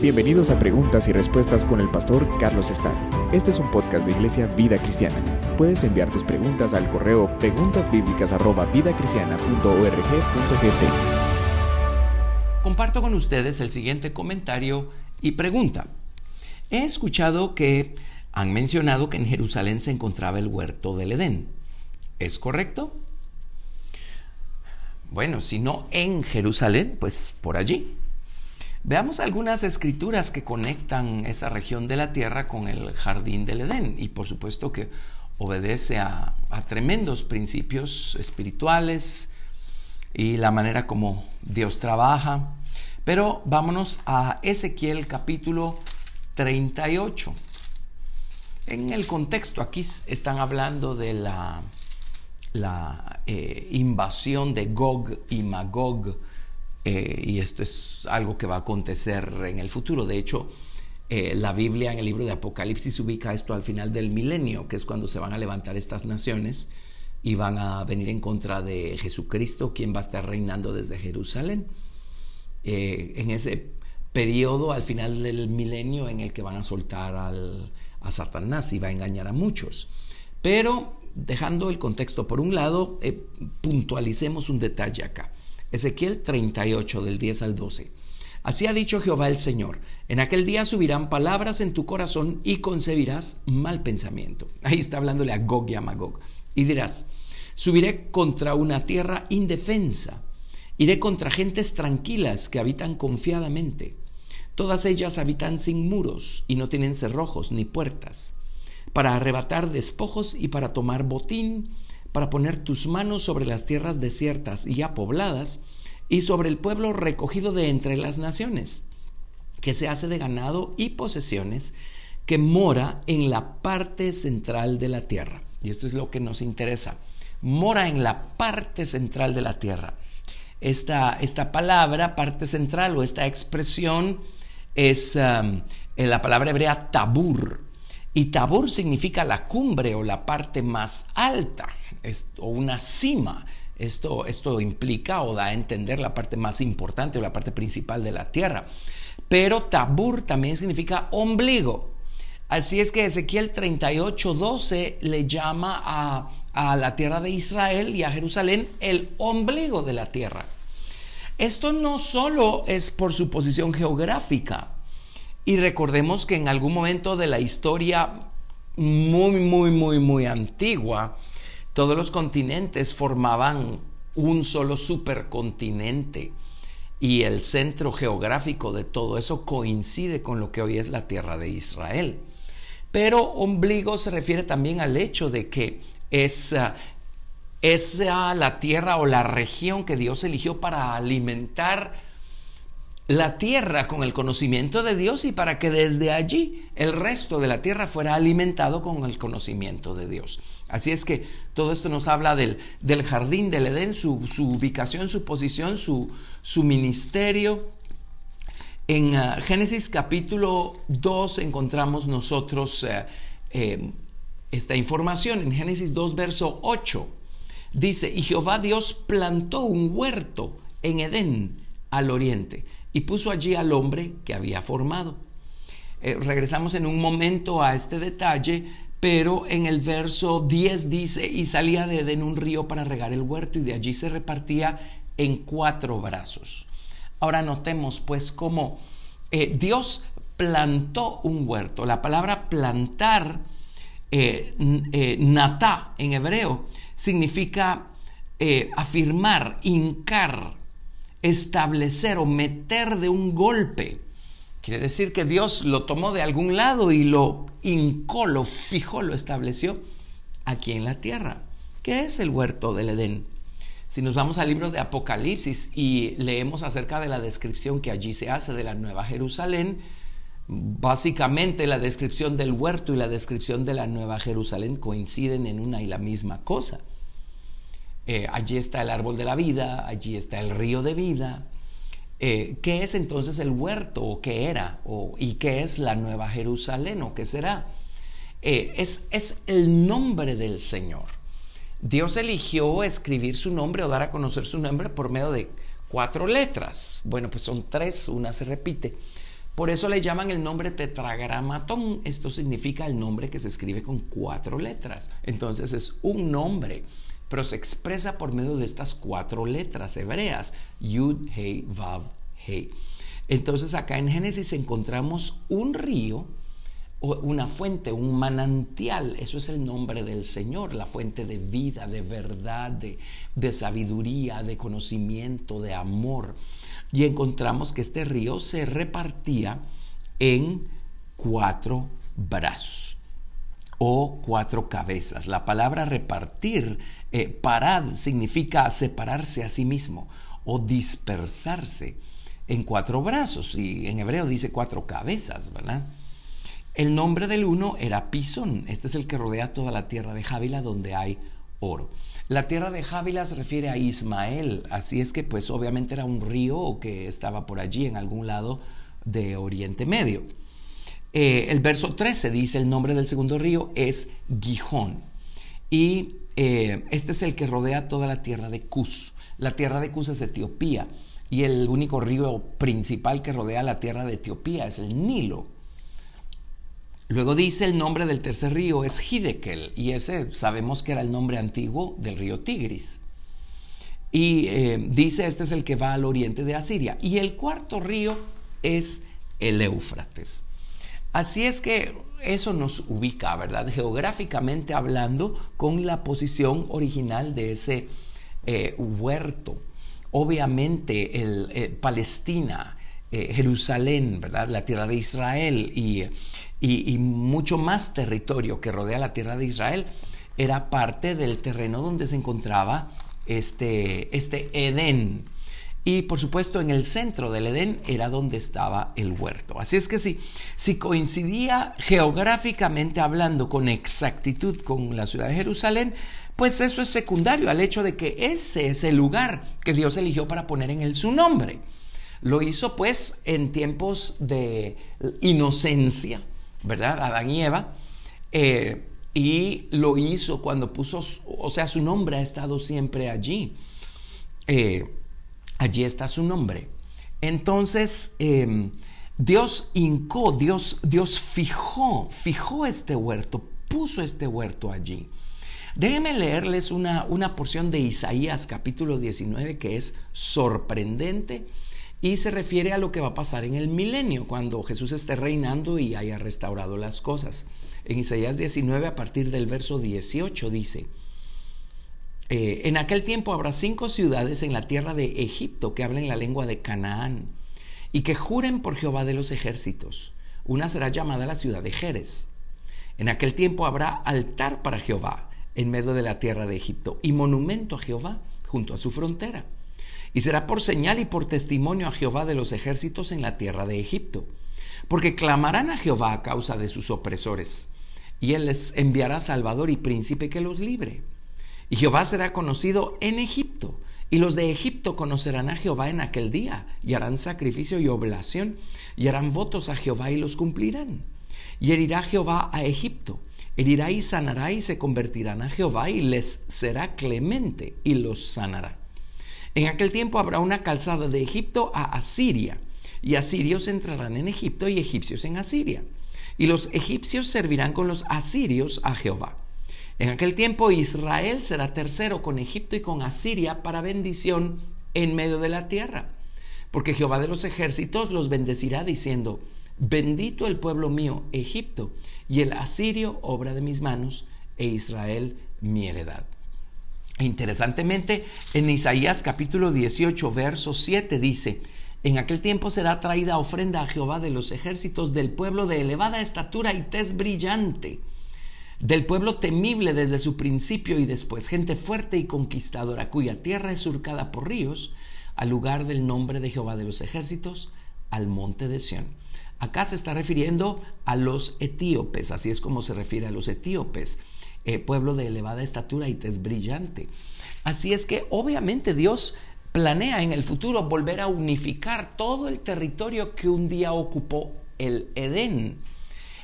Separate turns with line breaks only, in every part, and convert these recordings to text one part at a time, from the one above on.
Bienvenidos a Preguntas y Respuestas con el pastor Carlos Estal. Este es un podcast de Iglesia Vida Cristiana. Puedes enviar tus preguntas al correo preguntasbiblicas@vidacristiana.org.gt.
Comparto con ustedes el siguiente comentario y pregunta. He escuchado que han mencionado que en Jerusalén se encontraba el huerto del Edén. ¿Es correcto? Bueno, si no en Jerusalén, pues por allí. Veamos algunas escrituras que conectan esa región de la tierra con el jardín del Edén y por supuesto que obedece a, tremendos principios espirituales y la manera como Dios trabaja. Pero vámonos a Ezequiel capítulo 38. En el contexto, aquí están hablando de la, eh, invasión de Gog y Magog eh, y esto es algo que va a acontecer en el futuro. De hecho, eh, la Biblia en el libro de Apocalipsis ubica esto al final del milenio, que es cuando se van a levantar estas naciones y van a venir en contra de Jesucristo, quien va a estar reinando desde Jerusalén. Eh, en ese periodo, al final del milenio, en el que van a soltar a Satanás y va a engañar a muchos. Pero dejando el contexto por un lado, puntualicemos un detalle acá. Ezequiel 38 del 10 al 12. Así ha dicho Jehová el Señor, en aquel día subirán palabras en tu corazón y concebirás mal pensamiento. Ahí está hablándole a Gog y a Magog. Y dirás, subiré contra una tierra indefensa, iré contra gentes tranquilas que habitan confiadamente. Todas ellas habitan sin muros y no tienen cerrojos ni puertas, para arrebatar despojos y para tomar botín para poner tus manos sobre las tierras desiertas y ya pobladas, y sobre el pueblo recogido de entre las naciones, que se hace de ganado y posesiones, que mora en la parte central de la tierra. Y esto es lo que nos interesa. Mora en la parte central de la tierra. Esta, esta palabra, parte central o esta expresión es um, en la palabra hebrea tabur. Y tabur significa la cumbre o la parte más alta o una cima. Esto, esto implica o da a entender la parte más importante o la parte principal de la tierra. Pero tabur también significa ombligo. Así es que Ezequiel 38, 12 le llama a, a la tierra de Israel y a Jerusalén el ombligo de la tierra. Esto no solo es por su posición geográfica, y recordemos que en algún momento de la historia muy, muy, muy, muy antigua, todos los continentes formaban un solo supercontinente y el centro geográfico de todo eso coincide con lo que hoy es la tierra de Israel. Pero ombligo se refiere también al hecho de que es, es la tierra o la región que Dios eligió para alimentar la tierra con el conocimiento de Dios y para que desde allí el resto de la tierra fuera alimentado con el conocimiento de Dios. Así es que todo esto nos habla del, del jardín del Edén, su, ubicación, su posición, su, su ministerio. En ah, Génesis capítulo 2 encontramos nosotros eh, eh, esta información. En Génesis 2, verso 8, dice, y Jehová Dios plantó un huerto en Edén al oriente y puso allí al hombre que había formado. Eh, regresamos en un momento a este detalle, pero en el verso 10 dice, y salía de Edén un río para regar el huerto y de allí se repartía en cuatro brazos. Ahora notemos pues cómo eh, Dios plantó un huerto. La palabra plantar, eh, natá en hebreo, significa afirmar, hincar, establecer o meter de un golpe. Quiere decir que Dios lo tomó de algún lado y lo hincó, lo fijó, lo estableció aquí en la tierra. ¿Qué es el huerto del Edén? Si nos vamos al libro de Apocalipsis y leemos acerca de la descripción que allí se hace de la Nueva Jerusalén, básicamente la descripción del huerto y la descripción de la Nueva Jerusalén coinciden en una y la misma cosa. Eh, allí está el árbol de la vida, allí está el río de vida. Eh, ¿Qué es entonces el huerto o qué era? O, ¿Y qué es la nueva Jerusalén o qué será? Eh, es, es el nombre del Señor. Dios eligió escribir su nombre o dar a conocer su nombre por medio de cuatro letras. Bueno, pues son tres, una se repite. Por eso le llaman el nombre tetragramatón. Esto significa el nombre que se escribe con cuatro letras. Entonces es un nombre, pero se expresa por medio de estas cuatro letras hebreas. Yud, Hei, Vav, Hei. Entonces acá en Génesis encontramos un río, una fuente, un manantial. Eso es el nombre del Señor, la fuente de vida, de verdad, de, de sabiduría, de conocimiento, de amor. Y encontramos que este río se repartía en cuatro brazos o cuatro cabezas. La palabra repartir, eh, parad, significa separarse a sí mismo o dispersarse en cuatro brazos. Y en hebreo dice cuatro cabezas, ¿verdad? El nombre del uno era Pisón. Este es el que rodea toda la tierra de Jávila donde hay oro. La tierra de Jávila se refiere a Ismael, así es que pues obviamente era un río que estaba por allí en algún lado de Oriente Medio. Eh, el verso 13 dice el nombre del segundo río es Gijón y eh, este es el que rodea toda la tierra de Cus. La tierra de Cus es Etiopía y el único río principal que rodea la tierra de Etiopía es el Nilo. Luego dice el nombre del tercer río es Hidekel y ese sabemos que era el nombre antiguo del río Tigris. Y eh, dice este es el que va al oriente de Asiria. Y el cuarto río es el Éufrates. Así es que eso nos ubica, ¿verdad? Geográficamente hablando, con la posición original de ese eh, huerto. Obviamente, eh, Palestina, eh, Jerusalén, ¿verdad? La tierra de Israel y, y, mucho más territorio que rodea la tierra de Israel era parte del terreno donde se encontraba este, este Edén. Y por supuesto en el centro del Edén era donde estaba el huerto. Así es que sí, si coincidía geográficamente hablando con exactitud con la ciudad de Jerusalén, pues eso es secundario al hecho de que ese es el lugar que Dios eligió para poner en él su nombre. Lo hizo pues en tiempos de inocencia, ¿verdad? Adán y Eva. Eh, y lo hizo cuando puso, o sea, su nombre ha estado siempre allí. Eh, allí está su nombre. Entonces, em, Dios hincó, Dios, Dios fijó, fijó este huerto, puso este huerto allí. Déjenme leerles una, una porción de Isaías capítulo 19 que es sorprendente y se refiere a lo que va a pasar en el milenio, cuando Jesús esté reinando y haya restaurado las cosas. En Isaías 19, a partir del verso 18, dice, eh, en aquel tiempo habrá cinco ciudades en la tierra de Egipto que hablen la lengua de Canaán y que juren por Jehová de los ejércitos. Una será llamada la ciudad de Jerez. En aquel tiempo habrá altar para Jehová en medio de la tierra de Egipto y monumento a Jehová junto a su frontera y será por señal y por testimonio a Jehová de los ejércitos en la tierra de Egipto, porque clamarán a Jehová a causa de sus opresores, y él les enviará Salvador y príncipe que los libre. Y Jehová será conocido en Egipto, y los de Egipto conocerán a Jehová en aquel día, y harán sacrificio y oblación, y harán votos a Jehová y los cumplirán. Y herirá Jehová a Egipto, herirá y sanará y se convertirán a Jehová y les será clemente y los sanará. En aquel tiempo habrá una calzada de Egipto a Asiria, y asirios entrarán en Egipto y egipcios en Asiria. Y los egipcios servirán con los asirios a Jehová. En aquel tiempo Israel será tercero con Egipto y con Asiria para bendición en medio de la tierra. Porque Jehová de los ejércitos los bendecirá diciendo, bendito el pueblo mío, Egipto, y el asirio, obra de mis manos, e Israel, mi heredad. Interesantemente, en Isaías capítulo 18, verso 7 dice, en aquel tiempo será traída ofrenda a Jehová de los ejércitos del pueblo de elevada estatura y tez brillante, del pueblo temible desde su principio y después, gente fuerte y conquistadora, cuya tierra es surcada por ríos, al lugar del nombre de Jehová de los ejércitos, al monte de Sión. Acá se está refiriendo a los etíopes, así es como se refiere a los etíopes. Eh, pueblo de elevada estatura y tez brillante. Así es que obviamente Dios planea en el futuro volver a unificar todo el territorio que un día ocupó el Edén.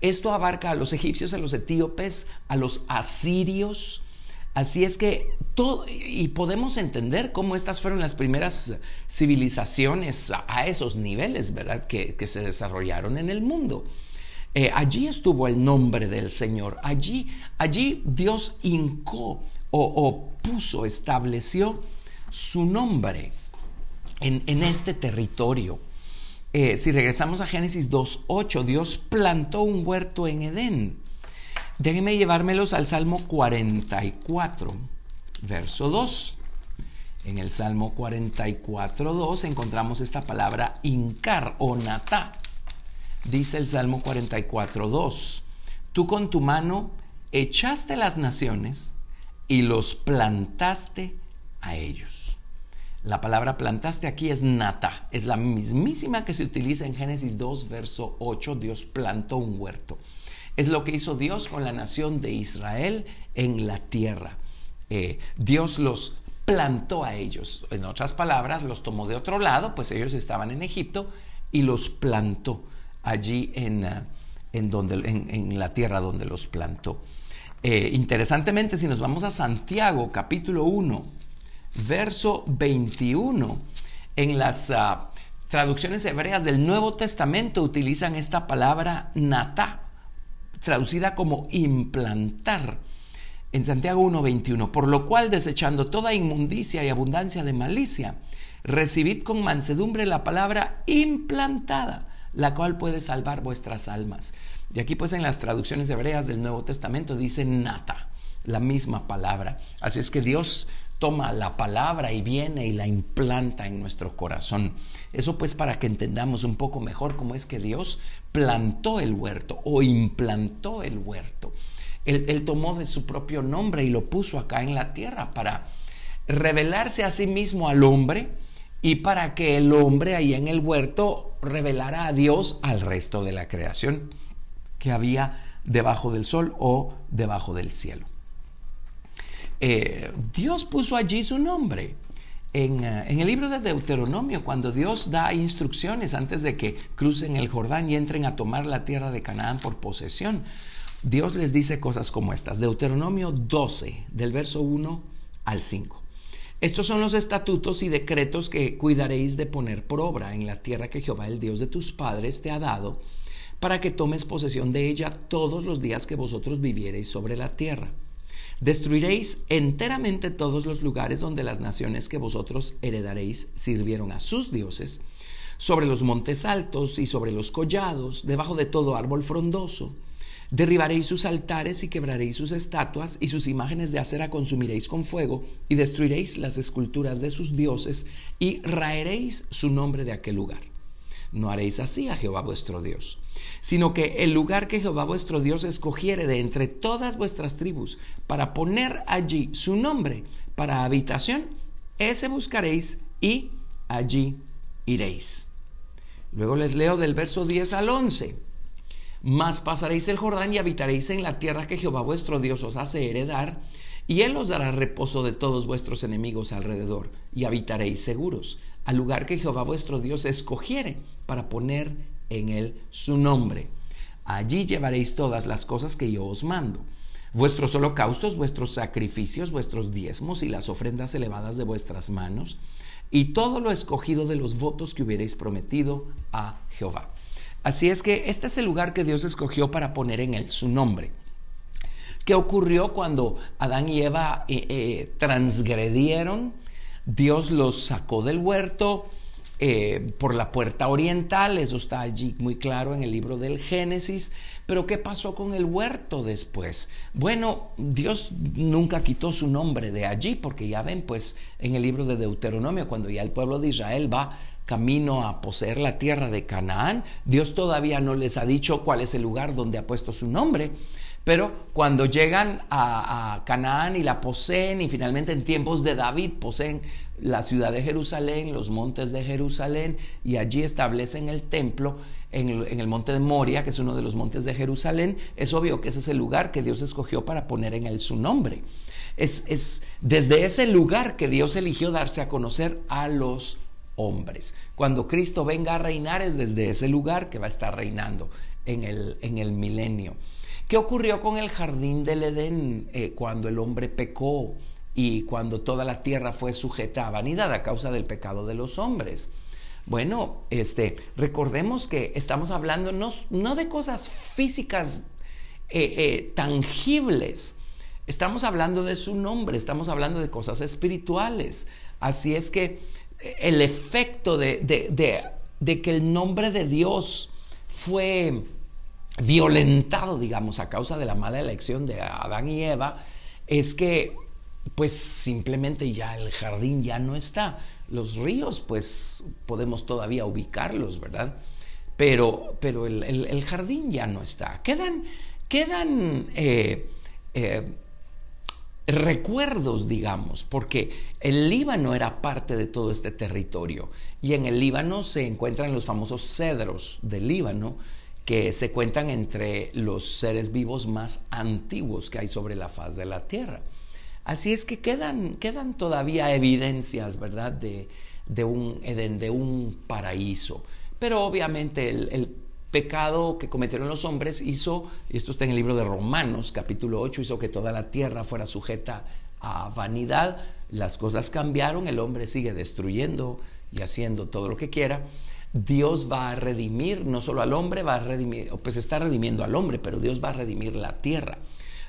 Esto abarca a los egipcios, a los etíopes, a los asirios, Así es que todo, y podemos entender cómo estas fueron las primeras civilizaciones a esos niveles, ¿verdad? Que, se desarrollaron en el mundo. Eh, allí estuvo el nombre del Señor. Allí, allí Dios hincó o, puso, estableció su nombre en, este territorio. Eh, si regresamos a Génesis 2.8, Dios plantó un huerto en Edén. Déjenme llevármelos al Salmo 44, verso 2. En el Salmo 44, 2 encontramos esta palabra incar o natá. Dice el Salmo 44, 2. Tú con tu mano echaste las naciones y los plantaste a ellos. La palabra plantaste aquí es nata, es la mismísima que se utiliza en Génesis 2, verso 8, Dios plantó un huerto. Es lo que hizo Dios con la nación de Israel en la tierra. Eh, Dios los plantó a ellos. En otras palabras, los tomó de otro lado, pues ellos estaban en Egipto y los plantó allí en, eh, en, donde, en, la tierra donde los plantó. Eh, interesantemente, si nos vamos a Santiago capítulo 1, verso 21, en las ah, traducciones hebreas del Nuevo Testamento utilizan esta palabra natá traducida como implantar. En Santiago 1:21, por lo cual desechando toda inmundicia y abundancia de malicia, recibid con mansedumbre la palabra implantada, la cual puede salvar vuestras almas. Y aquí pues en las traducciones hebreas del Nuevo Testamento dice nata, la misma palabra. Así es que Dios toma la palabra y viene y la implanta en nuestro corazón. Eso pues para que entendamos un poco mejor cómo es que Dios plantó el huerto o implantó el huerto. Él, tomó de su propio nombre y lo puso acá en la tierra para revelarse a sí mismo al hombre y para que el hombre ahí en el huerto revelara a Dios al resto de la creación que había debajo del sol o debajo del cielo. Eh, Dios puso allí su nombre. En, eh, en, el libro de Deuteronomio, cuando Dios da instrucciones antes de que crucen el Jordán y entren a tomar la tierra de Canaán por posesión, Dios les dice cosas como estas. Deuteronomio 12, del verso 1 al 5. Estos son los estatutos y decretos que cuidaréis de poner por obra en la tierra que Jehová, el Dios de tus padres, te ha dado, para que tomes posesión de ella todos los días que vosotros viviereis sobre la tierra Destruiréis enteramente todos los lugares donde las naciones que vosotros heredaréis sirvieron a sus dioses, sobre los montes altos y sobre los collados, debajo de todo árbol frondoso. Derribaréis sus altares y quebraréis sus estatuas y sus imágenes de acera consumiréis con fuego y destruiréis las esculturas de sus dioses y raeréis su nombre de aquel lugar. No haréis así a Jehová vuestro Dios, sino que el lugar que Jehová vuestro Dios escogiere de entre todas vuestras tribus para poner allí su nombre para habitación, ese buscaréis y allí iréis. Luego les leo del verso 10 al 11. Mas pasaréis el Jordán y habitaréis en la tierra que Jehová vuestro Dios os hace heredar, y él os dará reposo de todos vuestros enemigos alrededor, y habitaréis seguros al lugar que Jehová vuestro Dios escogiere para poner en él su nombre. Allí llevaréis todas las cosas que yo os mando. Vuestros holocaustos, vuestros sacrificios, vuestros diezmos y las ofrendas elevadas de vuestras manos, y todo lo escogido de los votos que hubierais prometido a Jehová. Así es que este es el lugar que Dios escogió para poner en él su nombre. ¿Qué ocurrió cuando Adán y Eva eh, eh, transgredieron? Dios los sacó del huerto eh, por la puerta oriental, eso está allí muy claro en el libro del Génesis. Pero ¿qué pasó con el huerto después? Bueno, Dios nunca quitó su nombre de allí, porque ya ven, pues en el libro de Deuteronomio, cuando ya el pueblo de Israel va camino a poseer la tierra de Canaán, Dios todavía no les ha dicho cuál es el lugar donde ha puesto su nombre. Pero cuando llegan a, Canaán y la poseen y finalmente en tiempos de David poseen la ciudad de Jerusalén, los montes de Jerusalén y allí establecen el templo en, el monte de Moria, que es uno de los montes de Jerusalén, es obvio que ese es el lugar que Dios escogió para poner en él su nombre. Es, es desde ese lugar que Dios eligió darse a conocer a los hombres. Cuando Cristo venga a reinar es desde ese lugar que va a estar reinando en el milenio. ¿Qué ocurrió con el jardín del Edén eh, cuando el hombre pecó y cuando toda la tierra fue sujeta a vanidad a causa del pecado de los hombres? Bueno, este, recordemos que estamos hablando no, no de cosas físicas eh, eh, tangibles, estamos hablando de su nombre, estamos hablando de cosas espirituales. Así es que el efecto de, de que el nombre de Dios fue violentado, digamos, a causa de la mala elección de Adán y Eva, es que pues simplemente ya el jardín ya no está. Los ríos pues podemos todavía ubicarlos, ¿verdad? Pero, pero el, jardín ya no está. Quedan, quedan eh, eh, recuerdos, digamos, porque el Líbano era parte de todo este territorio y en el Líbano se encuentran los famosos cedros del Líbano, que se cuentan entre los seres vivos más antiguos que hay sobre la faz de la Tierra. Así es que quedan, quedan todavía evidencias, ¿verdad?, de, un Edén, de un paraíso. Pero obviamente el, pecado que cometieron los hombres hizo, esto está en el libro de Romanos, capítulo 8, hizo que toda la tierra fuera sujeta a vanidad. Las cosas cambiaron, el hombre sigue destruyendo y haciendo todo lo que quiera. Dios va a redimir no solo al hombre, va a redimir, pues está redimiendo al hombre, pero Dios va a redimir la tierra.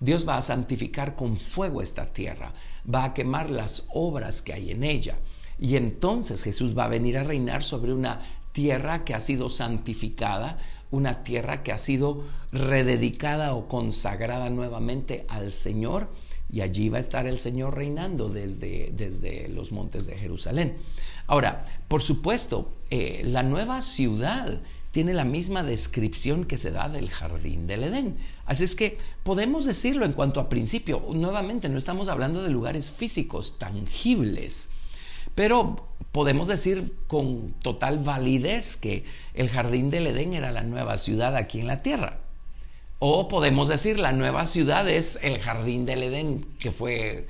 Dios va a santificar con fuego esta tierra, va a quemar las obras que hay en ella. Y entonces Jesús va a venir a reinar sobre una tierra que ha sido santificada, una tierra que ha sido rededicada o consagrada nuevamente al Señor. Y allí va a estar el Señor reinando desde, desde los montes de Jerusalén. Ahora, por supuesto, eh, la nueva ciudad tiene la misma descripción que se da del jardín del Edén. Así es que podemos decirlo en cuanto a principio. Nuevamente, no estamos hablando de lugares físicos, tangibles, pero podemos decir con total validez que el jardín del Edén era la nueva ciudad aquí en la tierra. O podemos decir la nueva ciudad es el jardín del Edén que fue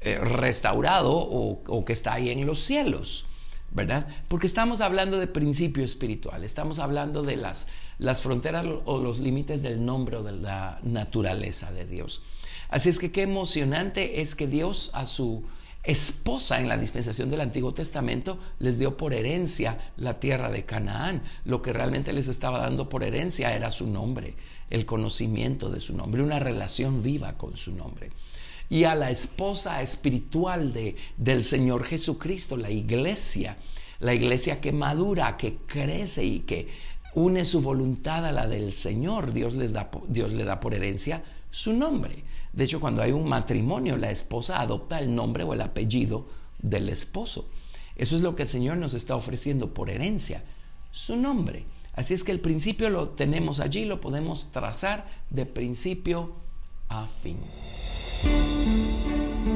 eh, restaurado o, que está ahí en los cielos. ¿verdad? Porque estamos hablando de principio espiritual, estamos hablando de las, las fronteras o los límites del nombre o de la naturaleza de Dios. Así es que qué emocionante es que Dios a su esposa en la dispensación del Antiguo Testamento les dio por herencia la tierra de Canaán. Lo que realmente les estaba dando por herencia era su nombre, el conocimiento de su nombre, una relación viva con su nombre y a la esposa espiritual de, del Señor Jesucristo, la iglesia, la iglesia que madura, que crece y que une su voluntad a la del Señor. Dios, les da, Dios le da por herencia su nombre. De hecho, cuando hay un matrimonio, la esposa adopta el nombre o el apellido del esposo. Eso es lo que el Señor nos está ofreciendo por herencia, su nombre. Así es que el principio lo tenemos allí, lo podemos trazar de principio a fin.